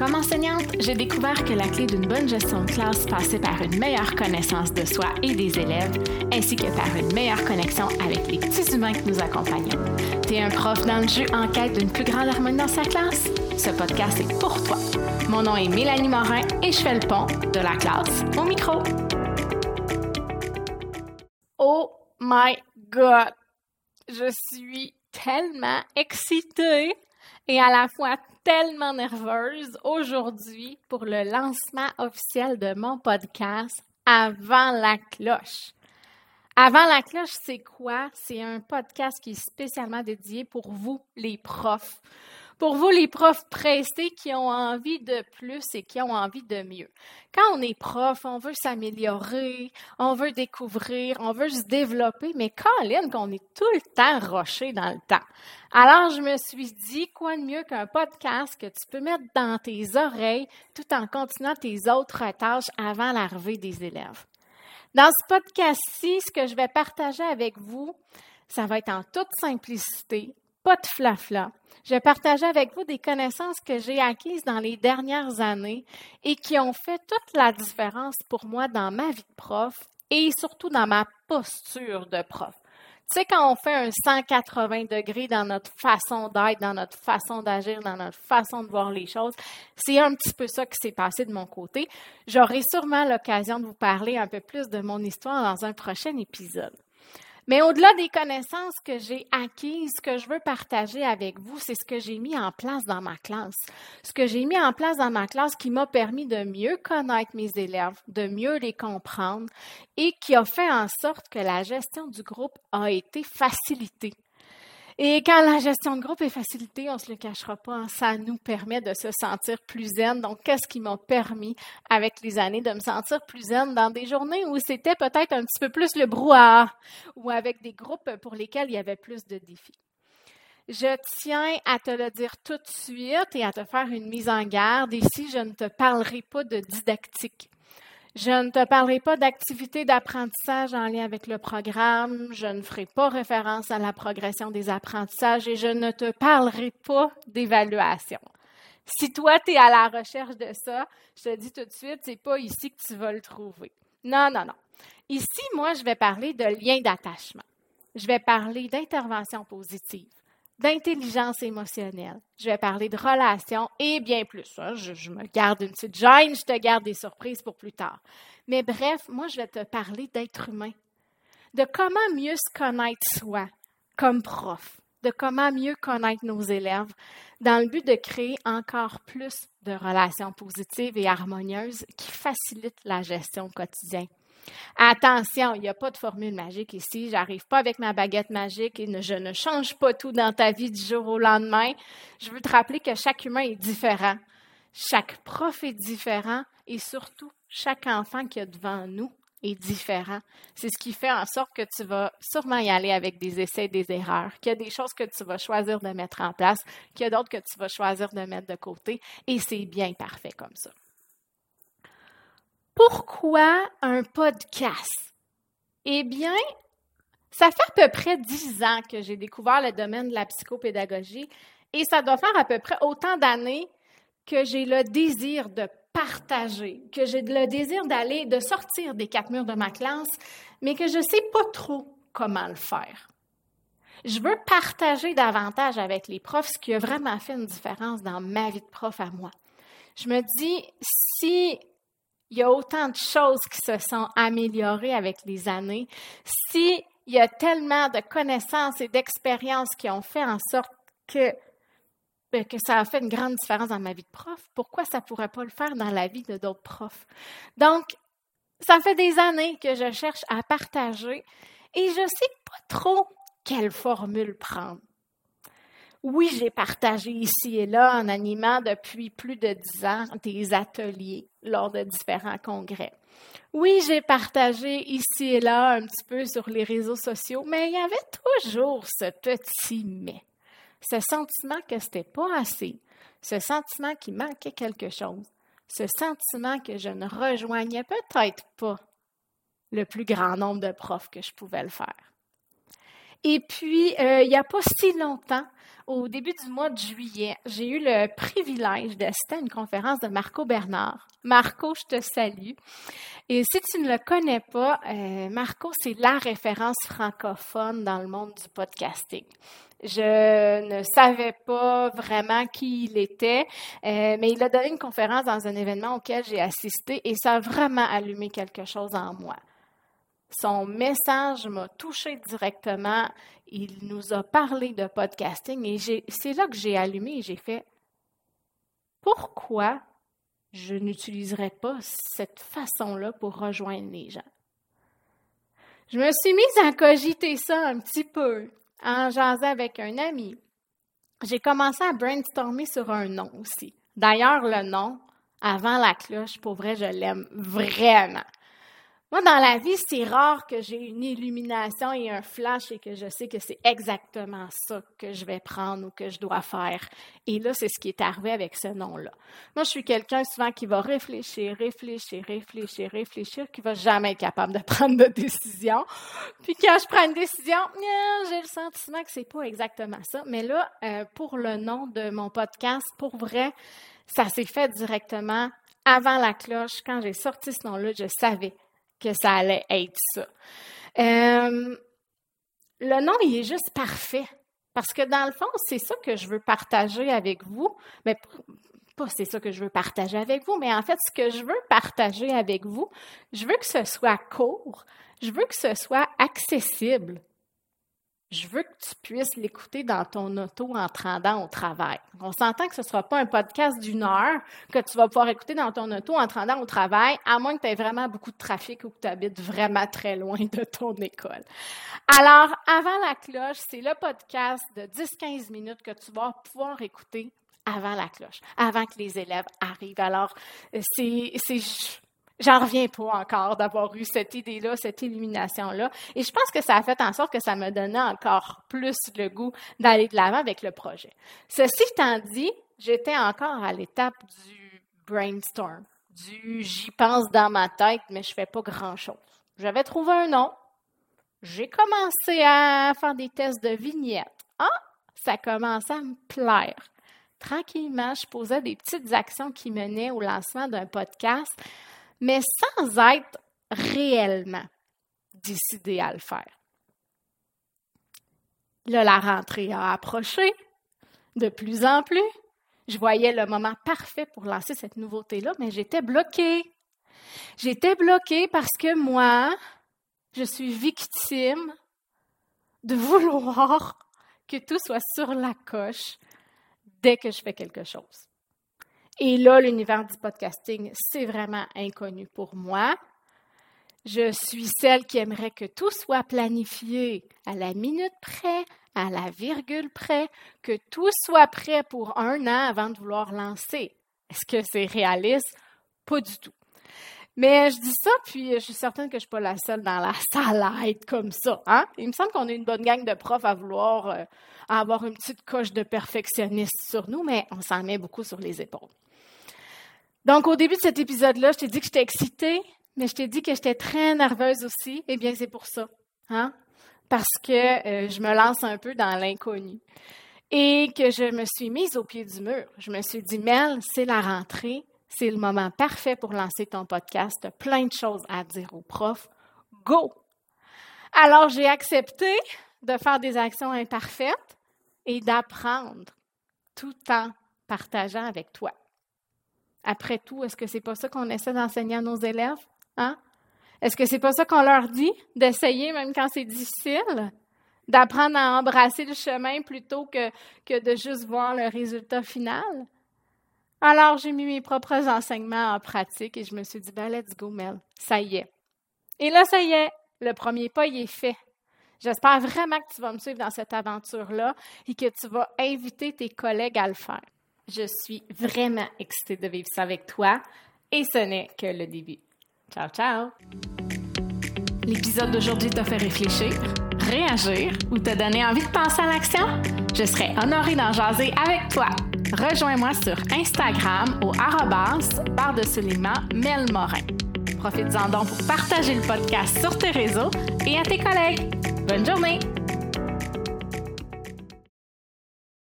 Comme enseignante, j'ai découvert que la clé d'une bonne gestion de classe passait par une meilleure connaissance de soi et des élèves, ainsi que par une meilleure connexion avec les petits humains que nous accompagnons. T'es un prof dans le jeu en quête d'une plus grande harmonie dans sa classe? Ce podcast est pour toi. Mon nom est Mélanie Morin et je fais le pont de la classe au micro. Oh my God! Je suis tellement excitée et à la fois tellement nerveuse aujourd'hui pour le lancement officiel de mon podcast Avant la cloche. Avant la cloche, c'est quoi? C'est un podcast qui est spécialement dédié pour vous, les profs. Pour vous, les profs pressés qui ont envie de plus et qui ont envie de mieux. Quand on est prof, on veut s'améliorer, on veut découvrir, on veut se développer, mais Colin, qu'on est tout le temps roché dans le temps. Alors, je me suis dit, quoi de mieux qu'un podcast que tu peux mettre dans tes oreilles tout en continuant tes autres tâches avant l'arrivée des élèves. Dans ce podcast-ci, ce que je vais partager avec vous, ça va être en toute simplicité, pas de flafla. Je partager avec vous des connaissances que j'ai acquises dans les dernières années et qui ont fait toute la différence pour moi dans ma vie de prof et surtout dans ma posture de prof. Tu sais, quand on fait un 180 degrés dans notre façon d'être, dans notre façon d'agir, dans notre façon de voir les choses, c'est un petit peu ça qui s'est passé de mon côté. J'aurai sûrement l'occasion de vous parler un peu plus de mon histoire dans un prochain épisode. Mais au-delà des connaissances que j'ai acquises, ce que je veux partager avec vous, c'est ce que j'ai mis en place dans ma classe. Ce que j'ai mis en place dans ma classe qui m'a permis de mieux connaître mes élèves, de mieux les comprendre et qui a fait en sorte que la gestion du groupe a été facilitée. Et quand la gestion de groupe est facilitée, on ne se le cachera pas, ça nous permet de se sentir plus zen. Donc, qu'est-ce qui m'a permis, avec les années, de me sentir plus zen dans des journées où c'était peut-être un petit peu plus le brouhaha ou avec des groupes pour lesquels il y avait plus de défis? Je tiens à te le dire tout de suite et à te faire une mise en garde. Ici, je ne te parlerai pas de didactique. Je ne te parlerai pas d'activités d'apprentissage en lien avec le programme, je ne ferai pas référence à la progression des apprentissages et je ne te parlerai pas d'évaluation. Si toi, tu es à la recherche de ça, je te dis tout de suite, c'est pas ici que tu vas le trouver. Non, non, non. Ici, moi, je vais parler de lien d'attachement. Je vais parler d'intervention positive d'intelligence émotionnelle. Je vais parler de relations et bien plus. Hein. Je, me garde une petite gêne, je te garde des surprises pour plus tard. Mais bref, moi, je vais te parler d'être humain, de comment mieux se connaître soi comme prof, de comment mieux connaître nos élèves, dans le but de créer encore plus de relations positives et harmonieuses qui facilitent la gestion quotidienne. Attention, il n'y a pas de formule magique ici. J'arrive pas avec ma baguette magique et je ne change pas tout dans ta vie du jour au lendemain. Je veux te rappeler que chaque humain est différent. Chaque prof est différent et surtout, chaque enfant qui est devant nous est différent. C'est ce qui fait en sorte que tu vas sûrement y aller avec des essais des erreurs, qu'il y a des choses que tu vas choisir de mettre en place, qu'il y a d'autres que tu vas choisir de mettre de côté, et c'est bien parfait comme ça. Pourquoi un podcast? Eh bien, ça fait à peu près dix ans que j'ai découvert le domaine de la psychopédagogie et ça doit faire à peu près autant d'années que j'ai le désir de partager, que j'ai le désir d'aller, de sortir des quatre murs de ma classe, mais que je ne sais pas trop comment le faire. Je veux partager davantage avec les profs ce qui a vraiment fait une différence dans ma vie de prof à moi. Je me dis, si il y a autant de choses qui se sont améliorées avec les années, s'il y a tellement de connaissances et d'expériences qui ont fait en sorte que, ben, que ça a fait une grande différence dans ma vie de prof, pourquoi ça ne pourrait pas le faire dans la vie de d'autres profs? Donc, ça fait des années que je cherche à partager et je ne sais pas trop quelle formule prendre. Oui, j'ai partagé ici et là en animant depuis plus de dix ans des ateliers lors de différents congrès. Oui, j'ai partagé ici et là un petit peu sur les réseaux sociaux, mais il y avait toujours ce petit mais. Ce sentiment que c'était pas assez, ce sentiment qu'il manquait quelque chose, ce sentiment que je ne rejoignais peut-être pas le plus grand nombre de profs que je pouvais le faire. Et puis, euh, il n'y a pas si longtemps, au début du mois de juillet, j'ai eu le privilège d'assister à une conférence de Marco Bernard. Marco, je te salue. Et si tu ne le connais pas, euh, Marco, c'est la référence francophone dans le monde du podcasting. Je ne savais pas vraiment qui il était, euh, mais il a donné une conférence dans un événement auquel j'ai assisté et ça a vraiment allumé quelque chose en moi. Son message m'a touché directement. Il nous a parlé de podcasting et c'est là que j'ai allumé et j'ai fait pourquoi je n'utiliserais pas cette façon-là pour rejoindre les gens? Je me suis mise à cogiter ça un petit peu en jasant avec un ami. J'ai commencé à brainstormer sur un nom aussi. D'ailleurs, le nom, avant la cloche, pour vrai, je l'aime vraiment. Moi, dans la vie, c'est rare que j'ai une illumination et un flash et que je sais que c'est exactement ça que je vais prendre ou que je dois faire. Et là, c'est ce qui est arrivé avec ce nom-là. Moi, je suis quelqu'un souvent qui va réfléchir, réfléchir, réfléchir, réfléchir, qui va jamais être capable de prendre de décision. Puis quand je prends une décision, j'ai le sentiment que c'est pas exactement ça. Mais là, euh, pour le nom de mon podcast, pour vrai, ça s'est fait directement avant la cloche. Quand j'ai sorti ce nom-là, je savais que ça allait être ça. Euh, le nom, il est juste parfait. Parce que dans le fond, c'est ça que je veux partager avec vous. Mais pas c'est ça que je veux partager avec vous, mais en fait, ce que je veux partager avec vous, je veux que ce soit court, je veux que ce soit accessible je veux que tu puisses l'écouter dans ton auto en te rendant au travail. On s'entend que ce ne sera pas un podcast d'une heure que tu vas pouvoir écouter dans ton auto en te rendant au travail, à moins que tu aies vraiment beaucoup de trafic ou que tu habites vraiment très loin de ton école. Alors, avant la cloche, c'est le podcast de 10-15 minutes que tu vas pouvoir écouter avant la cloche, avant que les élèves arrivent. Alors, c'est J'en reviens pas encore d'avoir eu cette idée-là, cette illumination-là. Et je pense que ça a fait en sorte que ça me donnait encore plus le goût d'aller de l'avant avec le projet. Ceci étant dit, j'étais encore à l'étape du brainstorm, du j'y pense dans ma tête, mais je fais pas grand-chose. J'avais trouvé un nom. J'ai commencé à faire des tests de vignettes. Ah, ça commençait à me plaire. Tranquillement, je posais des petites actions qui menaient au lancement d'un podcast mais sans être réellement décidé à le faire. Là, la rentrée a approché de plus en plus. Je voyais le moment parfait pour lancer cette nouveauté-là, mais j'étais bloquée. J'étais bloquée parce que moi, je suis victime de vouloir que tout soit sur la coche dès que je fais quelque chose. Et là, l'univers du podcasting, c'est vraiment inconnu pour moi. Je suis celle qui aimerait que tout soit planifié à la minute près, à la virgule près, que tout soit prêt pour un an avant de vouloir lancer. Est-ce que c'est réaliste? Pas du tout. Mais je dis ça, puis je suis certaine que je ne suis pas la seule dans la salle à être comme ça. Hein? Il me semble qu'on est une bonne gang de profs à vouloir euh, avoir une petite coche de perfectionniste sur nous, mais on s'en met beaucoup sur les épaules. Donc, au début de cet épisode-là, je t'ai dit que j'étais excitée, mais je t'ai dit que j'étais très nerveuse aussi. Eh bien, c'est pour ça. Hein? Parce que euh, je me lance un peu dans l'inconnu. Et que je me suis mise au pied du mur. Je me suis dit, Mel, c'est la rentrée. C'est le moment parfait pour lancer ton podcast. plein de choses à dire aux profs. Go! Alors, j'ai accepté de faire des actions imparfaites et d'apprendre tout en partageant avec toi. Après tout, est-ce que c'est pas ça qu'on essaie d'enseigner à nos élèves? Hein? Est-ce que c'est pas ça qu'on leur dit? D'essayer même quand c'est difficile? D'apprendre à embrasser le chemin plutôt que, que de juste voir le résultat final? Alors, j'ai mis mes propres enseignements en pratique et je me suis dit, ben, let's go, Mel. Ça y est. Et là, ça y est. Le premier pas, il est fait. J'espère vraiment que tu vas me suivre dans cette aventure-là et que tu vas inviter tes collègues à le faire. Je suis vraiment excitée de vivre ça avec toi et ce n'est que le début. Ciao, ciao! L'épisode d'aujourd'hui t'a fait réfléchir, réagir ou te donner envie de passer à l'action? Je serais honorée d'en jaser avec toi. Rejoins-moi sur Instagram au arrobas par-dessus les Morin. Profites-en donc pour partager le podcast sur tes réseaux et à tes collègues. Bonne journée!